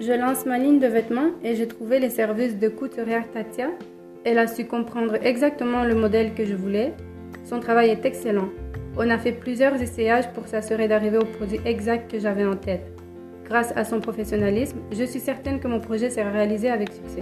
Je lance ma ligne de vêtements et j'ai trouvé les services de couturière Tatia. Elle a su comprendre exactement le modèle que je voulais. Son travail est excellent. On a fait plusieurs essayages pour s'assurer d'arriver au produit exact que j'avais en tête. Grâce à son professionnalisme, je suis certaine que mon projet sera réalisé avec succès.